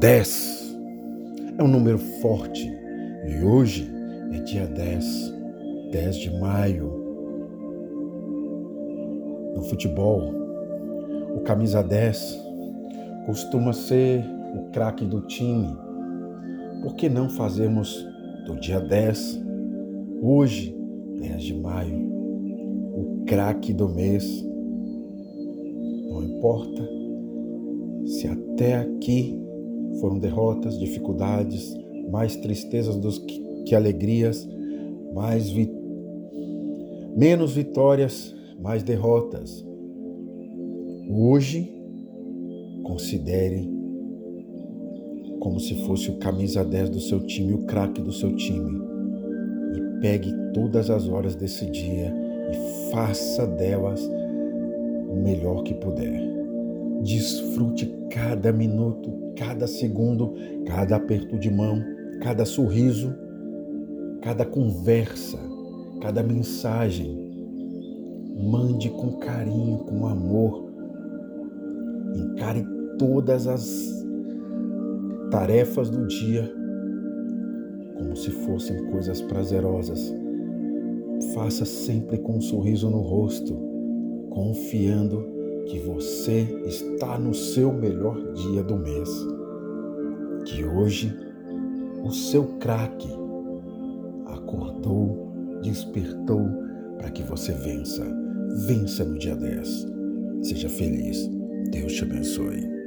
10 é um número forte e hoje é dia 10, 10 de maio. No futebol, o camisa 10 costuma ser o craque do time. Por que não fazermos do dia 10, hoje, 10 de maio, o craque do mês? Não importa se até aqui foram derrotas, dificuldades, mais tristezas do que, que alegrias, mais vi menos vitórias, mais derrotas. Hoje, considere como se fosse o camisa 10 do seu time, o craque do seu time. E pegue todas as horas desse dia e faça delas o melhor que puder. Desfrute cada minuto, cada segundo, cada aperto de mão, cada sorriso, cada conversa, cada mensagem. Mande com carinho, com amor. Encare todas as tarefas do dia como se fossem coisas prazerosas. Faça sempre com um sorriso no rosto, confiando que você está no seu melhor dia do mês. Que hoje o seu craque acordou, despertou para que você vença. Vença no dia 10. Seja feliz. Deus te abençoe.